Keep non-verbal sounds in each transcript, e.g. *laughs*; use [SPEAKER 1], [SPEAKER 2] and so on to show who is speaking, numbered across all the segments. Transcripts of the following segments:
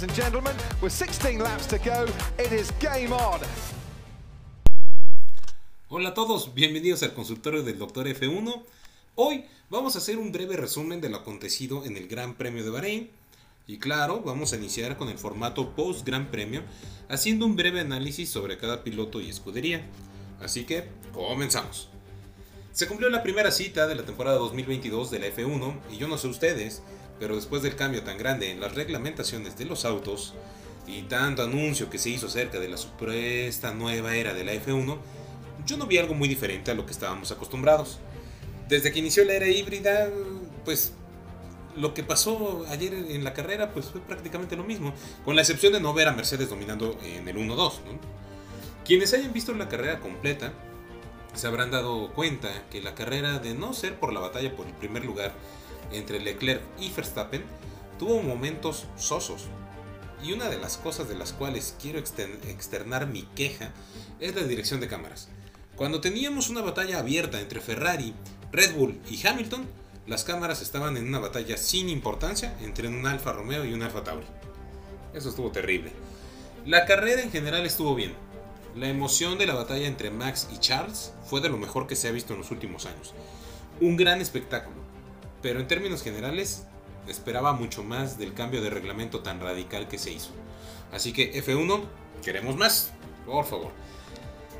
[SPEAKER 1] ladies and gentlemen, with 16 laps to go, it is game on.
[SPEAKER 2] Hola a todos, bienvenidos al consultorio del Dr. F1. Hoy vamos a hacer un breve resumen de lo acontecido en el Gran Premio de Bahrein. Y claro, vamos a iniciar con el formato post Gran Premio, haciendo un breve análisis sobre cada piloto y escudería. Así que, comenzamos. Se cumplió la primera cita de la temporada 2022 de la F1 y yo no sé ustedes, pero después del cambio tan grande en las reglamentaciones de los autos y tanto anuncio que se hizo acerca de la supuesta nueva era de la F1, yo no vi algo muy diferente a lo que estábamos acostumbrados. Desde que inició la era híbrida, pues lo que pasó ayer en la carrera pues fue prácticamente lo mismo, con la excepción de no ver a Mercedes dominando en el 1-2. ¿no? Quienes hayan visto la carrera completa se habrán dado cuenta que la carrera, de no ser por la batalla por el primer lugar entre Leclerc y Verstappen, tuvo momentos sosos. Y una de las cosas de las cuales quiero externar mi queja es la dirección de cámaras. Cuando teníamos una batalla abierta entre Ferrari, Red Bull y Hamilton, las cámaras estaban en una batalla sin importancia entre un Alfa Romeo y un Alfa Tauri. Eso estuvo terrible. La carrera en general estuvo bien. La emoción de la batalla entre Max y Charles fue de lo mejor que se ha visto en los últimos años. Un gran espectáculo. Pero en términos generales, esperaba mucho más del cambio de reglamento tan radical que se hizo. Así que F1, queremos más, por favor.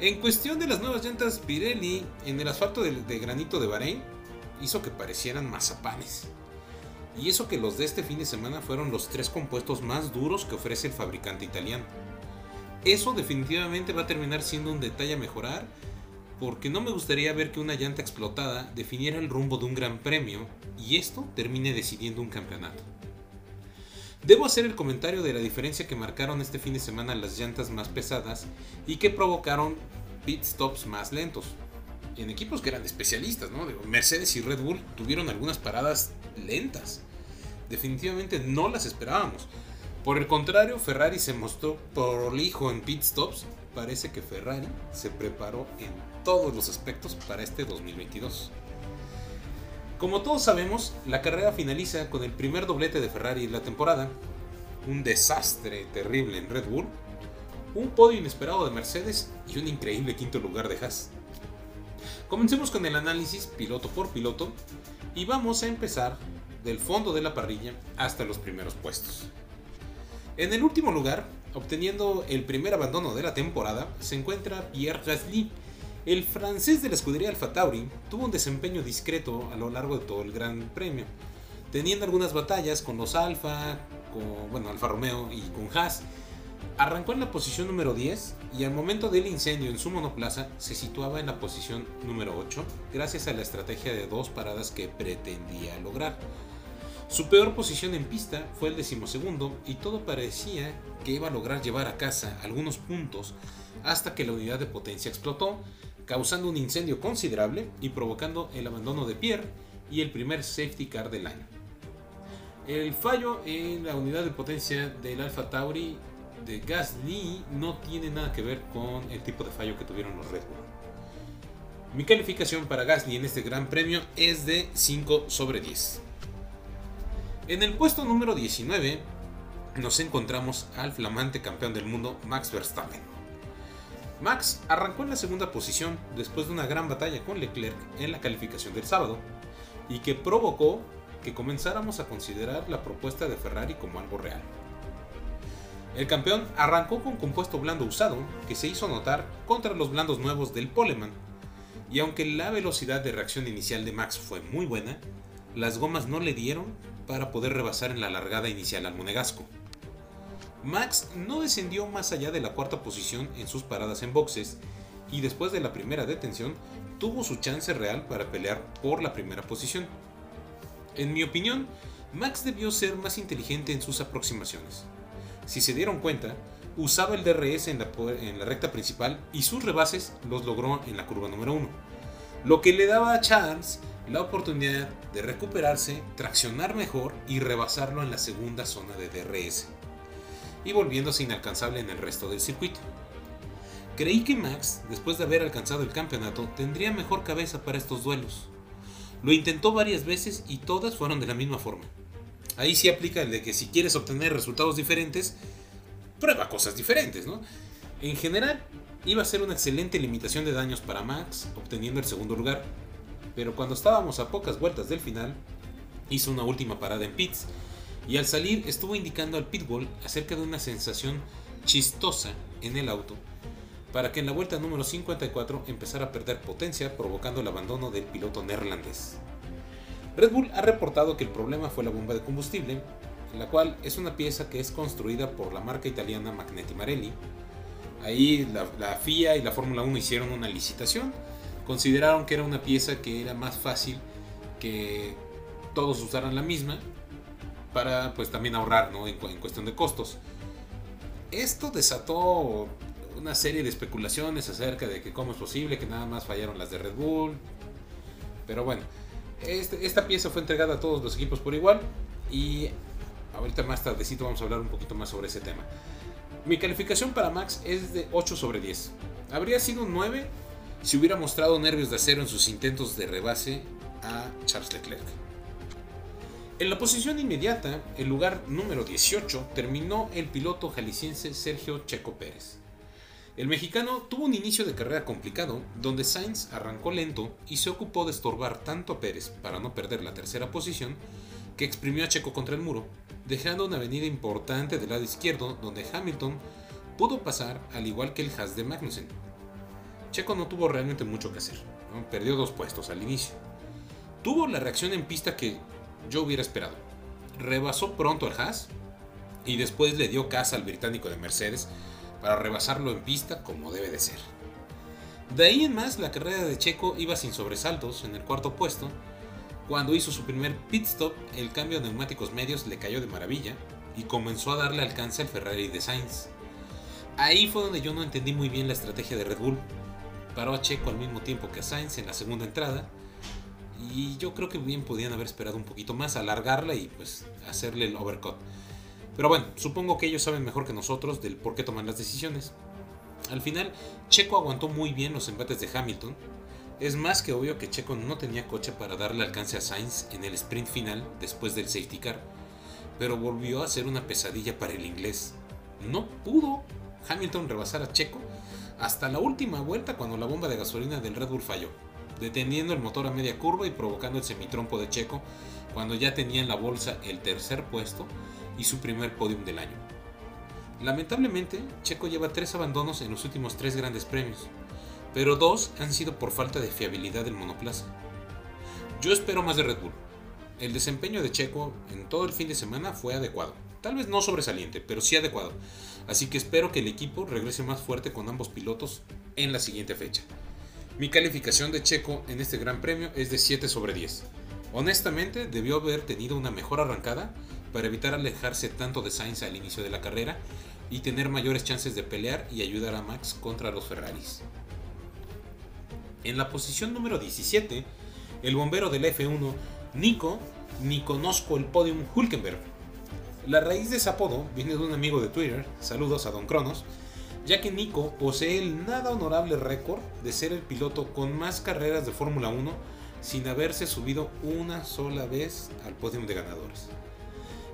[SPEAKER 2] En cuestión de las nuevas llantas Pirelli en el asfalto de, granito de Bahrein, hizo que parecieran mazapanes. Y eso que los de este fin de semana fueron los tres compuestos más duros que ofrece el fabricante italiano. Eso definitivamente va a terminar siendo un detalle a mejorar, porque no me gustaría ver que una llanta explotada definiera el rumbo de un gran premio y esto termine decidiendo un campeonato. Debo hacer el comentario de la diferencia que marcaron este fin de semana las llantas más pesadas y que provocaron pit stops más lentos. En equipos que eran especialistas, ¿no? Mercedes y Red Bull tuvieron algunas paradas lentas. Definitivamente no las esperábamos. Por el contrario, Ferrari se mostró prolijo en pit stops. Parece que Ferrari se preparó en todos los aspectos para este 2022. Como todos sabemos, la carrera finaliza con el primer doblete de Ferrari en la temporada, un desastre terrible en Red Bull, un podio inesperado de Mercedes y un increíble quinto lugar de Haas. Comencemos con el análisis piloto por piloto y vamos a empezar del fondo de la parrilla hasta los primeros puestos. En el último lugar, obteniendo el primer abandono de la temporada, se encuentra Pierre Gasly, el francés de la escudería Alfa Tauri tuvo un desempeño discreto a lo largo de todo el Gran Premio, teniendo algunas batallas con los Alfa, con bueno, Alfa Romeo y con Haas. Arrancó en la posición número 10 y al momento del incendio en su monoplaza se situaba en la posición número 8 gracias a la estrategia de dos paradas que pretendía lograr. Su peor posición en pista fue el decimosegundo y todo parecía que iba a lograr llevar a casa algunos puntos hasta que la unidad de potencia explotó causando un incendio considerable y provocando el abandono de Pierre y el primer safety car del año. El fallo en la unidad de potencia del Alfa Tauri de Gasly no tiene nada que ver con el tipo de fallo que tuvieron los Red Bull. Mi calificación para Gasly en este gran premio es de 5 sobre 10. En el puesto número 19 nos encontramos al flamante campeón del mundo Max Verstappen. Max arrancó en la segunda posición después de una gran batalla con Leclerc en la calificación del sábado y que provocó que comenzáramos a considerar la propuesta de Ferrari como algo real. El campeón arrancó con compuesto blando usado que se hizo notar contra los blandos nuevos del Poleman y aunque la velocidad de reacción inicial de Max fue muy buena, las gomas no le dieron para poder rebasar en la largada inicial al monegasco. Max no descendió más allá de la cuarta posición en sus paradas en boxes y después de la primera detención tuvo su chance real para pelear por la primera posición. En mi opinión, Max debió ser más inteligente en sus aproximaciones. Si se dieron cuenta, usaba el DRS en la, en la recta principal y sus rebases los logró en la curva número 1, lo que le daba a Charles la oportunidad de recuperarse, traccionar mejor y rebasarlo en la segunda zona de DRS, y volviéndose inalcanzable en el resto del circuito. Creí que Max, después de haber alcanzado el campeonato, tendría mejor cabeza para estos duelos. Lo intentó varias veces y todas fueron de la misma forma. Ahí sí aplica el de que si quieres obtener resultados diferentes, prueba cosas diferentes, ¿no? En general, iba a ser una excelente limitación de daños para Max, obteniendo el segundo lugar, pero cuando estábamos a pocas vueltas del final, hizo una última parada en pits, y al salir estuvo indicando al pitbull acerca de una sensación chistosa en el auto, para que en la vuelta número 54 empezara a perder potencia, provocando el abandono del piloto neerlandés. Red Bull ha reportado que el problema fue la bomba de combustible, la cual es una pieza que es construida por la marca italiana Magneti Marelli. Ahí la, la FIA y la Fórmula 1 hicieron una licitación, consideraron que era una pieza que era más fácil que todos usaran la misma para pues también ahorrar ¿no? en, en cuestión de costos. Esto desató una serie de especulaciones acerca de que cómo es posible que nada más fallaron las de Red Bull. Pero bueno, este, esta pieza fue entregada a todos los equipos por igual y ahorita más tardecito vamos a hablar un poquito más sobre ese tema. Mi calificación para Max es de 8 sobre 10. Habría sido un 9 si hubiera mostrado nervios de acero en sus intentos de rebase a Charles Leclerc. En la posición inmediata, el lugar número 18, terminó el piloto jalisciense Sergio Checo Pérez. El mexicano tuvo un inicio de carrera complicado, donde Sainz arrancó lento y se ocupó de estorbar tanto a Pérez para no perder la tercera posición, que exprimió a Checo contra el muro, dejando una avenida importante del lado izquierdo donde Hamilton pudo pasar al igual que el Haas de Magnussen. Checo no tuvo realmente mucho que hacer, perdió dos puestos al inicio. Tuvo la reacción en pista que yo hubiera esperado. Rebasó pronto al Haas y después le dio casa al británico de Mercedes para rebasarlo en pista como debe de ser. De ahí en más, la carrera de Checo iba sin sobresaltos en el cuarto puesto. Cuando hizo su primer pit stop, el cambio de neumáticos medios le cayó de maravilla y comenzó a darle alcance al Ferrari de Sainz. Ahí fue donde yo no entendí muy bien la estrategia de Red Bull. Paró a Checo al mismo tiempo que a Sainz en la segunda entrada y yo creo que bien podían haber esperado un poquito más, alargarla y pues hacerle el overcut. Pero bueno, supongo que ellos saben mejor que nosotros del por qué toman las decisiones. Al final, Checo aguantó muy bien los embates de Hamilton. Es más que obvio que Checo no tenía coche para darle alcance a Sainz en el sprint final después del safety car, pero volvió a ser una pesadilla para el inglés. No pudo Hamilton rebasar a Checo hasta la última vuelta cuando la bomba de gasolina del Red Bull falló, deteniendo el motor a media curva y provocando el semitrompo de Checo cuando ya tenía en la bolsa el tercer puesto y su primer podium del año. Lamentablemente, Checo lleva tres abandonos en los últimos tres grandes premios, pero dos han sido por falta de fiabilidad del monoplaza. Yo espero más de Red Bull. El desempeño de Checo en todo el fin de semana fue adecuado. Tal vez no sobresaliente, pero sí adecuado. Así que espero que el equipo regrese más fuerte con ambos pilotos en la siguiente fecha. Mi calificación de Checo en este gran premio es de 7 sobre 10. Honestamente, debió haber tenido una mejor arrancada para evitar alejarse tanto de Sainz al inicio de la carrera y tener mayores chances de pelear y ayudar a Max contra los Ferraris. En la posición número 17, el bombero del F1, Nico, ni conozco el podium Hulkenberg. La raíz de ese apodo viene de un amigo de Twitter, saludos a Don Cronos, ya que Nico posee el nada honorable récord de ser el piloto con más carreras de Fórmula 1 sin haberse subido una sola vez al podium de ganadores.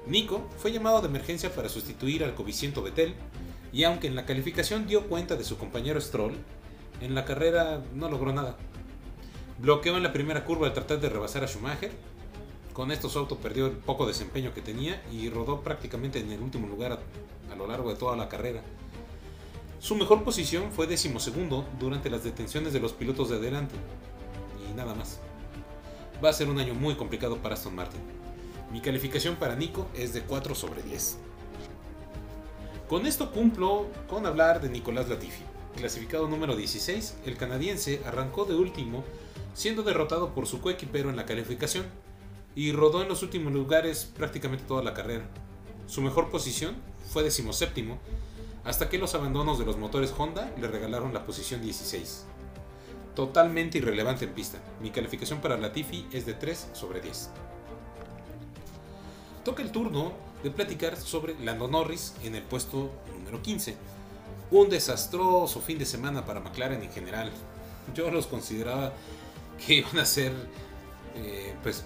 [SPEAKER 2] Nico fue llamado de emergencia para sustituir al coviciento Betel, y aunque en la calificación dio cuenta de su compañero Stroll, en la carrera no logró nada. Bloqueó en la primera curva al tratar de rebasar a Schumacher. Con esto su auto perdió el poco desempeño que tenía y rodó prácticamente en el último lugar a lo largo de toda la carrera. Su mejor posición fue decimosegundo durante las detenciones de los pilotos de adelante. Y nada más. Va a ser un año muy complicado para Aston Martin. Mi calificación para Nico es de 4 sobre 10. Con esto cumplo con hablar de Nicolás Latifi. Clasificado número 16, el canadiense arrancó de último, siendo derrotado por su coequipero en la calificación, y rodó en los últimos lugares prácticamente toda la carrera. Su mejor posición fue decimoséptimo, hasta que los abandonos de los motores Honda le regalaron la posición 16. Totalmente irrelevante en pista. Mi calificación para Latifi es de 3 sobre 10. Toca el turno de platicar sobre Lando Norris en el puesto número 15. Un desastroso fin de semana para McLaren en general. Yo los consideraba que iban a ser eh, pues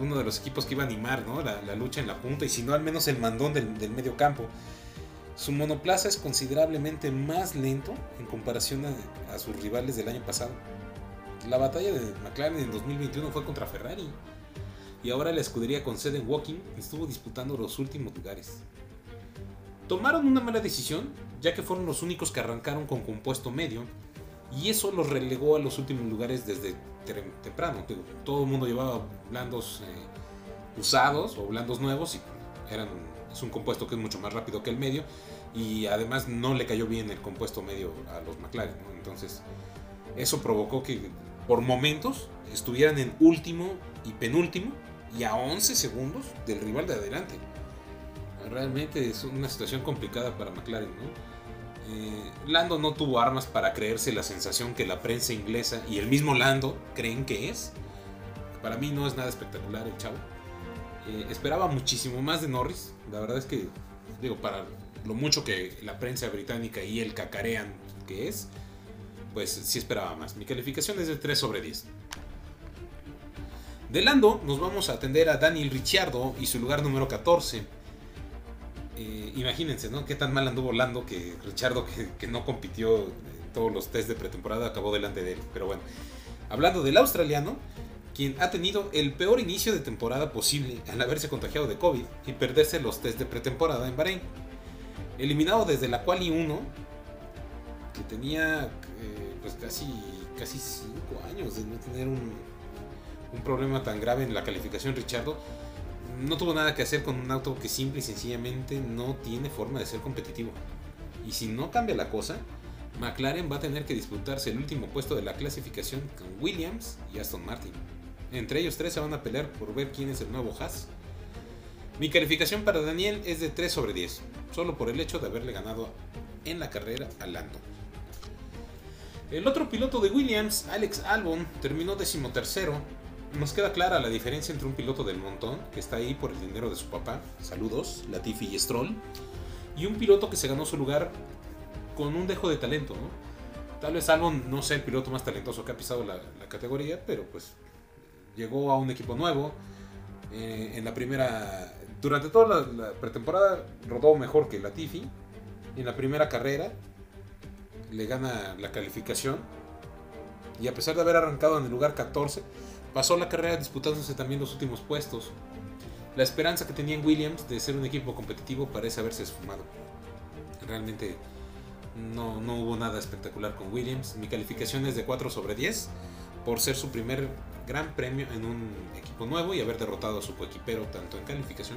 [SPEAKER 2] uno de los equipos que iba a animar ¿no? la, la, lucha en la punta y si no al menos el mandón del, del medio campo. Su monoplaza es considerablemente más lento en comparación a, sus rivales del año pasado. La batalla de McLaren en 2021 fue contra Ferrari. Y ahora la escudería con sede en Walking estuvo disputando los últimos lugares. Tomaron una mala decisión, ya que fueron los únicos que arrancaron con compuesto medio, y eso los relegó a los últimos lugares desde temprano. Todo el mundo llevaba blandos eh, usados o blandos nuevos y eran, es un compuesto que es mucho más rápido que el medio y además no le cayó bien el compuesto medio a los McLaren. Entonces eso provocó que por momentos estuvieran en último y penúltimo y a 11 segundos del rival de adelante. Realmente es una situación complicada para McLaren. Eh, Lando no tuvo armas para creerse la sensación que la prensa inglesa y el mismo Lando creen que es. Para mí no es nada espectacular el chavo. Eh, esperaba muchísimo más de Norris. La verdad es que, digo, para lo mucho que la prensa británica y él cacarean que es, pues sí esperaba más. Mi calificación es de 3 sobre 10. De Lando nos vamos a atender a Daniel Ricciardo y su lugar número 14 eh, imagínense, ¿no? Qué tan mal anduvo Lando que Richardo, que, que, no compitió en todos los test de pretemporada, acabó delante de él. Pero bueno, hablando del australiano, quien ha tenido el peor inicio de temporada posible al haberse contagiado de COVID y perderse los test de pretemporada en Bahrein. Eliminado desde la Quali 1, que tenía eh, pues casi, casi 5 años de no tener un, un problema tan grave en la calificación, Richardo no tuvo nada que hacer con un auto que simple y sencillamente no tiene forma de ser competitivo. Y si no cambia la cosa, McLaren va a tener que disputarse el último puesto de la clasificación con Williams y Aston Martin. Entre ellos tres se van a pelear por ver quién es el nuevo Haas. Mi calificación para Daniel es de 3 sobre 10, solo por el hecho de haberle ganado en la carrera a Lando. El otro piloto de Williams, Alex Albon, terminó decimotercero nos queda clara la diferencia entre un piloto del montón, que está ahí por el dinero de su papá, saludos, Latifi y Stroll, y un piloto que se ganó su lugar con un dejo de talento, ¿no? Tal vez Albon no sea el piloto más talentoso que ha pisado la, la categoría, pero pues llegó a un equipo nuevo. Eh, en la primera, durante toda la, la, pretemporada rodó mejor que Latifi. En la primera carrera le gana la calificación. Y a pesar de haber arrancado en el lugar 14, Pasó la carrera disputándose también los últimos puestos. La esperanza que tenía en Williams de ser un equipo competitivo parece haberse esfumado. Realmente no, no, hubo nada espectacular con Williams. Mi calificación es de 4 sobre 10 por ser su primer gran premio en un equipo nuevo y haber derrotado a su coequipero tanto en calificación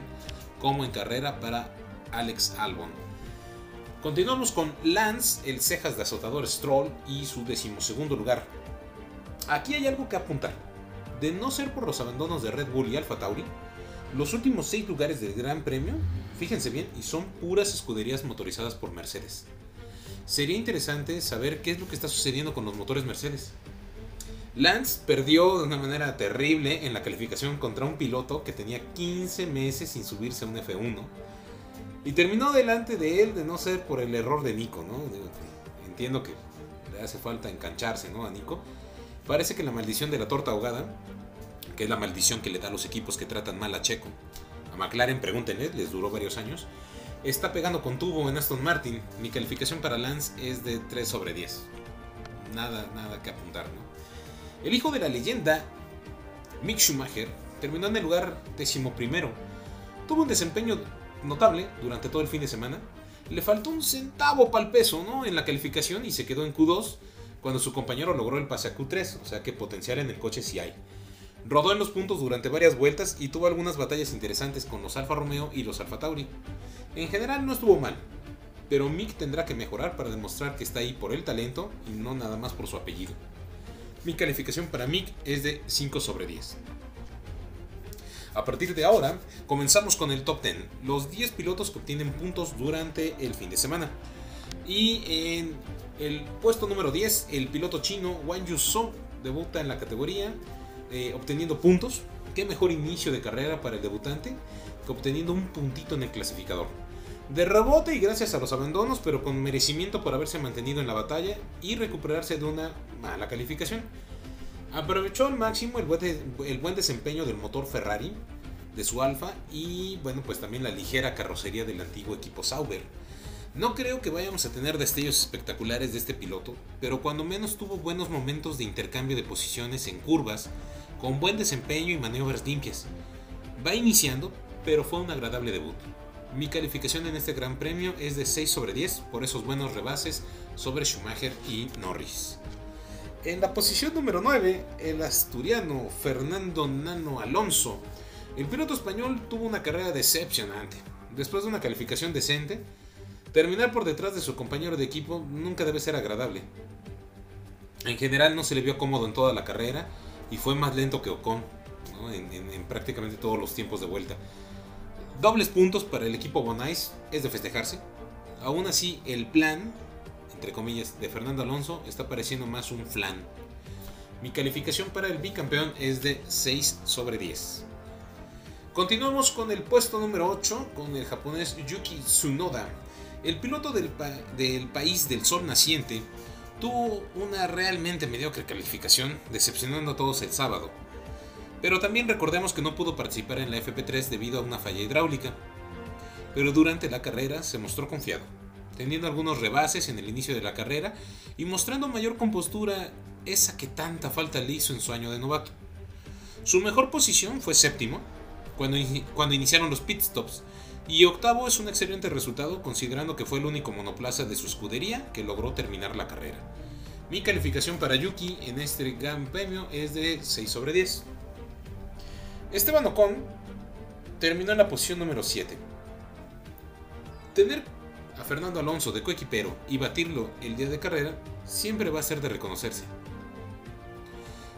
[SPEAKER 2] como en carrera para Alex Albon. Continuamos con Lance, el cejas de azotador Stroll y su decimosegundo lugar. Aquí hay algo que apuntar. De no ser por los abandonos de Red Bull y Alfa Tauri, los últimos 6 lugares del Gran Premio, fíjense bien, y son puras escuderías motorizadas por Mercedes. Sería interesante saber qué es lo que está sucediendo con los motores Mercedes. Lance perdió de una manera terrible en la calificación contra un piloto que tenía 15 meses sin subirse a un F1 y terminó delante de él de no ser por el error de Nico, ¿no? Entiendo que le hace falta engancharse, ¿no? A Nico Parece que la maldición de la torta ahogada, que es la maldición que le da a los equipos que tratan mal a Checo, a McLaren, pregúntenle, les duró varios años, está pegando con tubo en Aston Martin. Mi calificación para Lance es de 3 sobre 10. Nada, nada que apuntar, ¿no? El hijo de la leyenda, Mick Schumacher, terminó en el lugar decimoprimero. Tuvo un desempeño notable durante todo el fin de semana. Le faltó un centavo para el peso, ¿no? En la calificación y se quedó en Q2 cuando su compañero logró el pase a Q3, o sea que potencial en el coche sí hay. Rodó en los puntos durante varias vueltas y tuvo algunas batallas interesantes con los Alfa Romeo y los Alfa Tauri. En general no estuvo mal, pero Mick tendrá que mejorar para demostrar que está ahí por el talento y no nada más por su apellido. Mi calificación para Mick es de 5 sobre 10. A partir de ahora, comenzamos con el top 10, los 10 pilotos que obtienen puntos durante el fin de semana. Y en el puesto número 10, el piloto chino Wang Yuzhou debuta en la categoría eh, obteniendo puntos. Qué mejor inicio de carrera para el debutante que obteniendo un puntito en el clasificador. De rebote y gracias a los abandonos, pero con merecimiento por haberse mantenido en la batalla y recuperarse de una mala calificación. Aprovechó al máximo el buen, desempeño del motor Ferrari, de su Alfa y bueno, pues también la ligera carrocería del antiguo equipo Sauber. No creo que vayamos a tener destellos espectaculares de este piloto, pero cuando menos tuvo buenos momentos de intercambio de posiciones en curvas, con buen desempeño y maniobras limpias. Va iniciando, pero fue un agradable debut. Mi calificación en este Gran Premio es de 6 sobre 10 por esos buenos rebases sobre Schumacher y Norris. En la posición número 9, el asturiano Fernando Nano Alonso. El piloto español tuvo una carrera decepcionante. Después de una calificación decente, terminar por detrás de su compañero de equipo nunca debe ser agradable. En general no se le vio cómodo en toda la carrera y fue más lento que Ocon en, en prácticamente todos los tiempos de vuelta. Dobles puntos para el equipo Bonais es de festejarse. Aún así, el plan entre comillas, de Fernando Alonso está pareciendo más un flan. Mi calificación para el bicampeón es de 6 sobre 10. Continuamos con el puesto número 8 con el japonés Yuki Tsunoda. El piloto del, del país del sol naciente tuvo una realmente mediocre calificación, decepcionando a todos el sábado. Pero también recordemos que no pudo participar en la FP3 debido a una falla hidráulica. Pero durante la carrera se mostró confiado teniendo algunos rebases en el inicio de la carrera y mostrando mayor compostura, esa que tanta falta le hizo en su año de novato. Su mejor posición fue séptimo, cuando, iniciaron los pit stops, y octavo es un excelente resultado considerando que fue el único monoplaza de su escudería que logró terminar la carrera. Mi calificación para Yuki en este gran premio es de 6 sobre 10. Esteban Ocon terminó en la posición número 7. Tener a Fernando Alonso de coequipero y batirlo el día de carrera siempre va a ser de reconocerse.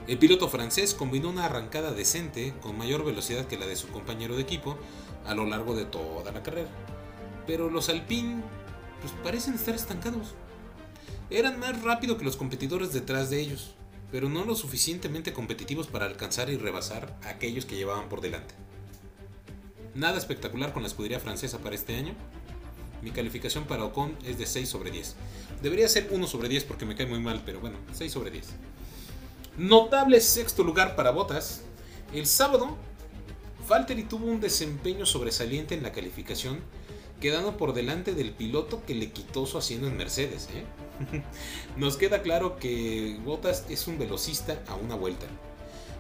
[SPEAKER 2] El piloto francés combinó una arrancada decente con mayor velocidad que la de su compañero de equipo a lo largo de toda la carrera. Pero los Alpine pues, parecen estar estancados. Eran más rápidos que los competidores detrás de ellos, pero no lo suficientemente competitivos para alcanzar y rebasar a aquellos que llevaban por delante. Nada espectacular con la escudería francesa para este año, mi calificación para Ocon es de 6 sobre 10. Debería ser 1 sobre 10 porque me cae muy mal, pero bueno, 6 sobre 10. Notable sexto lugar para Botas. El sábado, Valtteri tuvo un desempeño sobresaliente en la calificación, quedando por delante del piloto que le quitó su asiento en Mercedes. ¿eh? *laughs* Nos queda claro que Bottas es un velocista a una vuelta.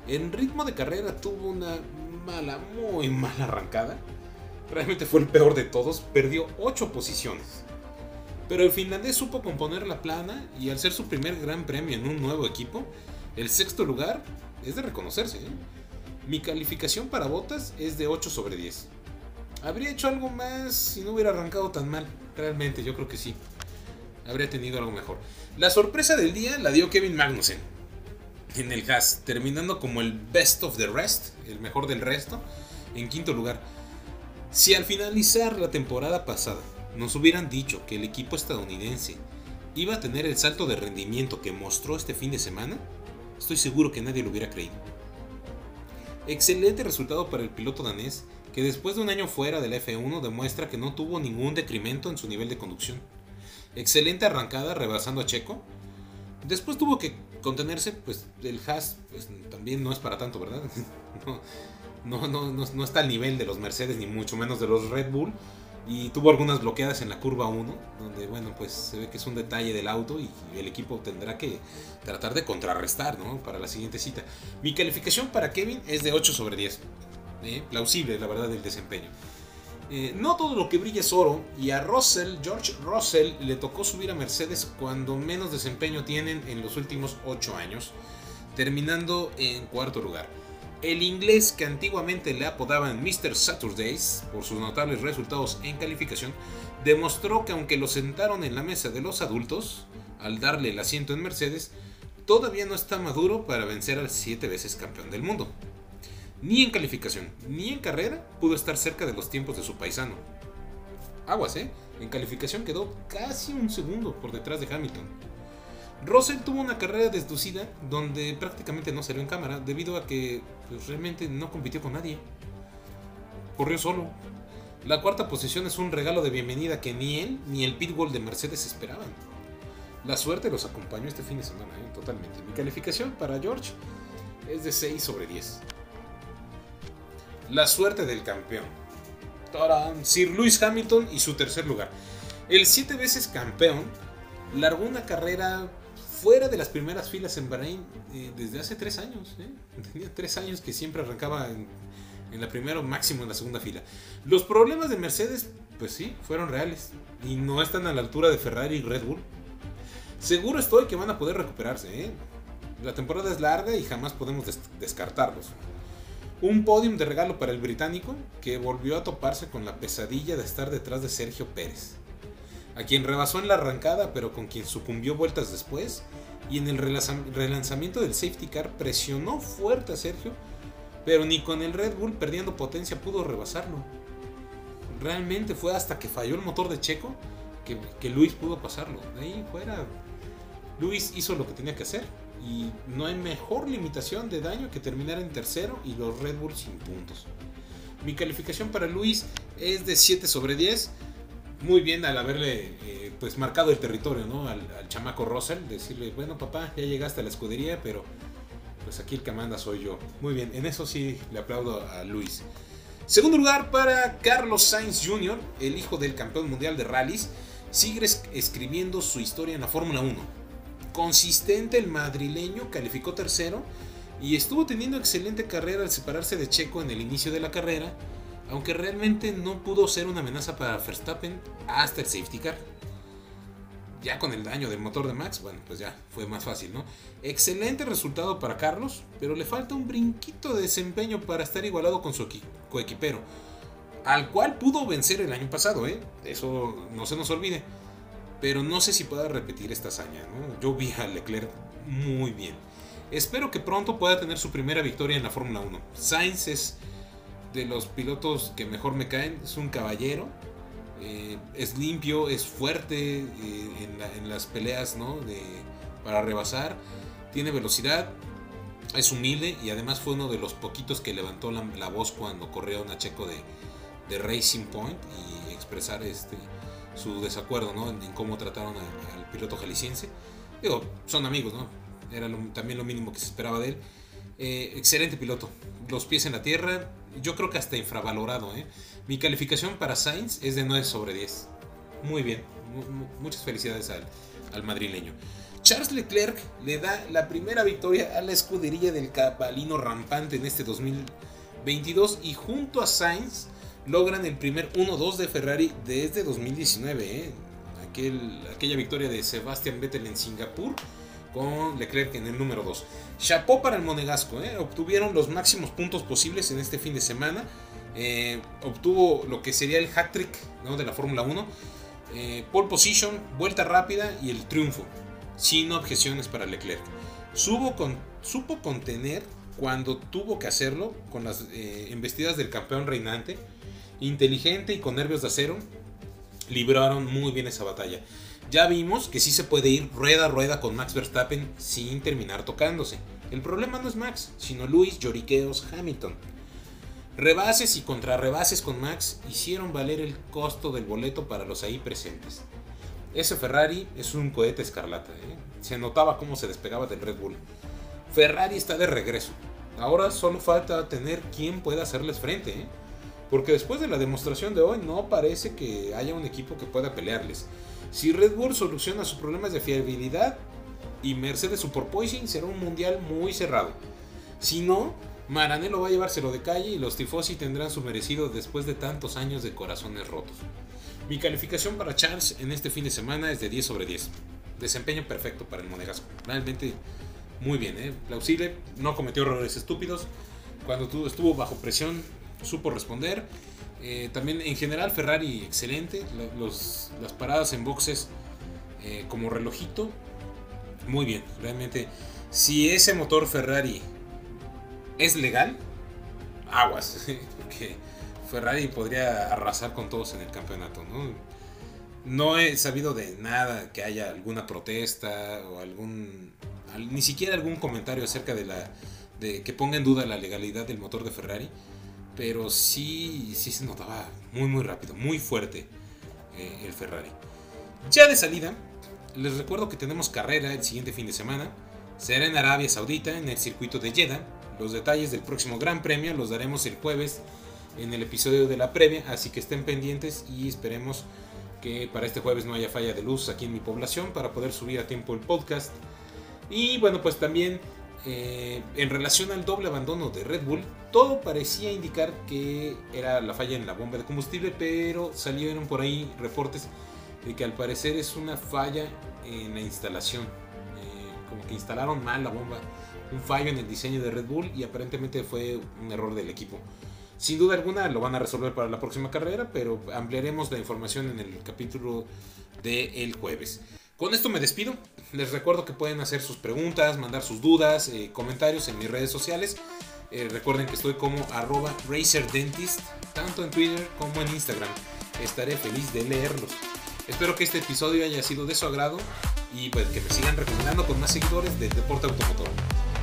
[SPEAKER 2] En ritmo de carrera tuvo una mala, muy mala arrancada realmente fue el peor de todos, perdió 8 posiciones. Pero el finlandés supo componer la plana y al ser su primer gran premio en un nuevo equipo, el sexto lugar es de reconocerse. ¿eh? Mi calificación para botas es de 8 sobre 10. Habría hecho algo más si no hubiera arrancado tan mal. Realmente, yo creo que sí. Habría tenido algo mejor. La sorpresa del día la dio Kevin Magnussen en el Haas, terminando como el best of the rest, el mejor del resto, en quinto lugar. Si al finalizar la temporada pasada nos hubieran dicho que el equipo estadounidense iba a tener el salto de rendimiento que mostró este fin de semana, estoy seguro que nadie lo hubiera creído. Excelente resultado para el piloto danés que después de un año fuera del F1 demuestra que no tuvo ningún decremento en su nivel de conducción. Excelente arrancada rebasando a Checo. Después tuvo que contenerse, pues el Haas pues, también no es para tanto, ¿verdad? *laughs* no, está al nivel de los Mercedes ni mucho menos de los Red Bull. Y tuvo algunas bloqueadas en la curva 1, donde bueno, pues se ve que es un detalle del auto y el equipo tendrá que tratar de contrarrestar ¿no? para la siguiente cita. Mi calificación para Kevin es de 8 sobre 10. ¿eh? Plausible, la verdad, el desempeño. Eh, no todo lo que brilla es oro y a Russell, George Russell, le tocó subir a Mercedes cuando menos desempeño tienen en los últimos 8 años, terminando en cuarto lugar. El inglés que antiguamente le apodaban Mr. Saturdays por sus notables resultados en calificación, demostró que aunque lo sentaron en la mesa de los adultos, al darle el asiento en Mercedes, todavía no está maduro para vencer al siete veces campeón del mundo. Ni en calificación, ni en carrera pudo estar cerca de los tiempos de su paisano. Aguas, ¿eh? En calificación quedó casi un segundo por detrás de Hamilton. Russell tuvo una carrera desducida donde prácticamente no salió en cámara debido a que pues, realmente no compitió con nadie. Corrió solo. La cuarta posición es un regalo de bienvenida que ni él ni el pitbull de Mercedes esperaban. La suerte los acompañó este fin de semana, ¿eh? totalmente. Mi calificación para George es de 6 sobre 10. La suerte del campeón. Sir Lewis Hamilton y su tercer lugar. El siete veces campeón largó una carrera fuera de las primeras filas en Bahrein eh, desde hace tres años. ¿eh? *laughs* Tenía tres años que siempre arrancaba en, la primera o máximo en la segunda fila. Los problemas de Mercedes, pues sí, fueron reales. Y no están a la altura de Ferrari y Red Bull. Seguro estoy que van a poder recuperarse. ¿eh? La temporada es larga y jamás podemos des descartarlos. Un podium de regalo para el británico que volvió a toparse con la pesadilla de estar detrás de Sergio Pérez a quien rebasó en la arrancada pero con quien sucumbió vueltas después, y en el relanzamiento del safety car presionó fuerte a Sergio, pero ni con el Red Bull perdiendo potencia pudo rebasarlo. Realmente fue hasta que falló el motor de Checo que, Luis pudo pasarlo. De ahí fuera, Luis hizo lo que tenía que hacer. Y no hay mejor limitación de daño que terminar en tercero y los Red Bull sin puntos. Mi calificación para Luis es de 7 sobre 10 muy bien al haberle eh, pues marcado el territorio, ¿no? Al, chamaco Russell, decirle, bueno papá, ya llegaste a la escudería, pero pues aquí el que manda soy yo. Muy bien, en eso sí le aplaudo a Luis. Segundo lugar para Carlos Sainz Jr., el hijo del campeón mundial de rallies, sigue escribiendo su historia en la Fórmula 1. Consistente el madrileño calificó tercero y estuvo teniendo excelente carrera al separarse de Checo en el inicio de la carrera aunque realmente no pudo ser una amenaza para Verstappen hasta el safety car. Ya con el daño del motor de Max, bueno, pues ya fue más fácil, ¿no? Excelente resultado para Carlos, pero le falta un brinquito de desempeño para estar igualado con su coequipero, al cual pudo vencer el año pasado, ¿eh? Eso no se nos olvide. Pero no sé si pueda repetir esta hazaña, ¿no? Yo vi a Leclerc muy bien. Espero que pronto pueda tener su primera victoria en la Fórmula 1. Sainz es de los pilotos que mejor me caen. Es un caballero. Eh, es limpio, es fuerte eh, en, las peleas ¿no? de, para rebasar. Tiene velocidad. Es humilde y además fue uno de los poquitos que levantó la, voz cuando corrió a Checo de, de, Racing Point y expresar este, su desacuerdo ¿no? en, cómo trataron al piloto jalisciense. Digo, son amigos, ¿no? Era también lo mínimo que se esperaba de él. Eh, excelente piloto. Los pies en la tierra, yo creo que hasta infravalorado. ¿eh? Mi calificación para Sainz es de 9 sobre 10. Muy bien, muchas felicidades al, madrileño. Charles Leclerc le da la primera victoria a la escudería del cabalino rampante en este 2022 y junto a Sainz logran el primer 1-2 de Ferrari desde 2019. ¿eh? aquella victoria de Sebastian Vettel en Singapur con Leclerc en el número 2. Chapó para el Monegasco, ¿eh? obtuvieron los máximos puntos posibles en este fin de semana. Eh, obtuvo lo que sería el hat trick ¿no? de la Fórmula 1. Eh, pole position, vuelta rápida y el triunfo. Sin objeciones para Leclerc. Subo con, supo contener cuando tuvo que hacerlo con las embestidas del campeón reinante. Inteligente y con nervios de acero. Libraron muy bien esa batalla ya vimos que sí se puede ir rueda a rueda con Max Verstappen sin terminar tocándose. El problema no es Max, sino Luis Lloriqueos Hamilton. Rebases y contrarrebases con Max hicieron valer el costo del boleto para los ahí presentes. Ese Ferrari es un cohete escarlata, ¿eh? se notaba cómo se despegaba del Red Bull. Ferrari está de regreso. Ahora solo falta tener quien pueda hacerles frente, ¿eh? Porque después de la demostración de hoy no parece que haya un equipo que pueda pelearles. Si Red Bull soluciona sus problemas de fiabilidad y Mercedes su porpoising, será un mundial muy cerrado. Si no, Maranello va a llevárselo de calle y los tifosi tendrán su merecido después de tantos años de corazones rotos. Mi calificación para Charles en este fin de semana es de 10 sobre 10. Desempeño perfecto para el Monegasco. Realmente muy bien, ¿eh? plausible. No cometió errores estúpidos. Cuando estuvo bajo presión, supo responder. Eh, también en general Ferrari excelente. las paradas en boxes eh, como relojito. Muy bien. Realmente si ese motor Ferrari es legal, aguas, *laughs* porque Ferrari podría arrasar con todos en el campeonato, ¿no? No he sabido de nada que haya alguna protesta o algún ni siquiera algún comentario acerca de la de que ponga en duda la legalidad del motor de Ferrari, pero sí sí se notaba muy muy rápido, muy fuerte eh, el Ferrari. Ya de salida, les recuerdo que tenemos carrera el siguiente fin de semana. Será en Arabia Saudita, en el circuito de Jeddah. Los detalles del próximo Gran Premio los daremos el jueves en el episodio de la previa, así que estén pendientes y esperemos que para este jueves no haya falla de luz aquí en mi población para poder subir a tiempo el podcast. Y bueno, pues también eh, en relación al doble abandono de Red Bull, todo parecía indicar que era la falla en la bomba de combustible, pero salieron por ahí reportes de que al parecer es una falla en la instalación. Eh, como que instalaron mal la bomba, un fallo en el diseño de Red Bull y aparentemente fue un error del equipo. Sin duda alguna lo van a resolver para la próxima carrera, pero ampliaremos la información en el capítulo del jueves. Con esto me despido. Les recuerdo que pueden hacer sus preguntas, mandar sus dudas, eh, comentarios en mis redes sociales. Eh, recuerden que estoy como arroba RacerDentist, tanto en Twitter como en Instagram. Estaré feliz de leerlos. Espero que este episodio haya sido de su agrado y pues que me sigan recomendando con más seguidores del deporte automotor.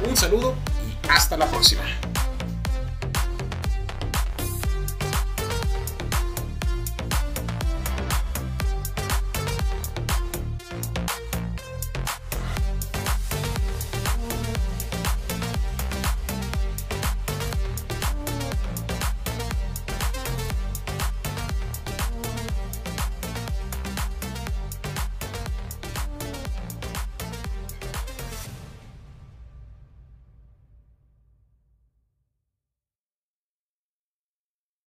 [SPEAKER 2] Un saludo y hasta la próxima.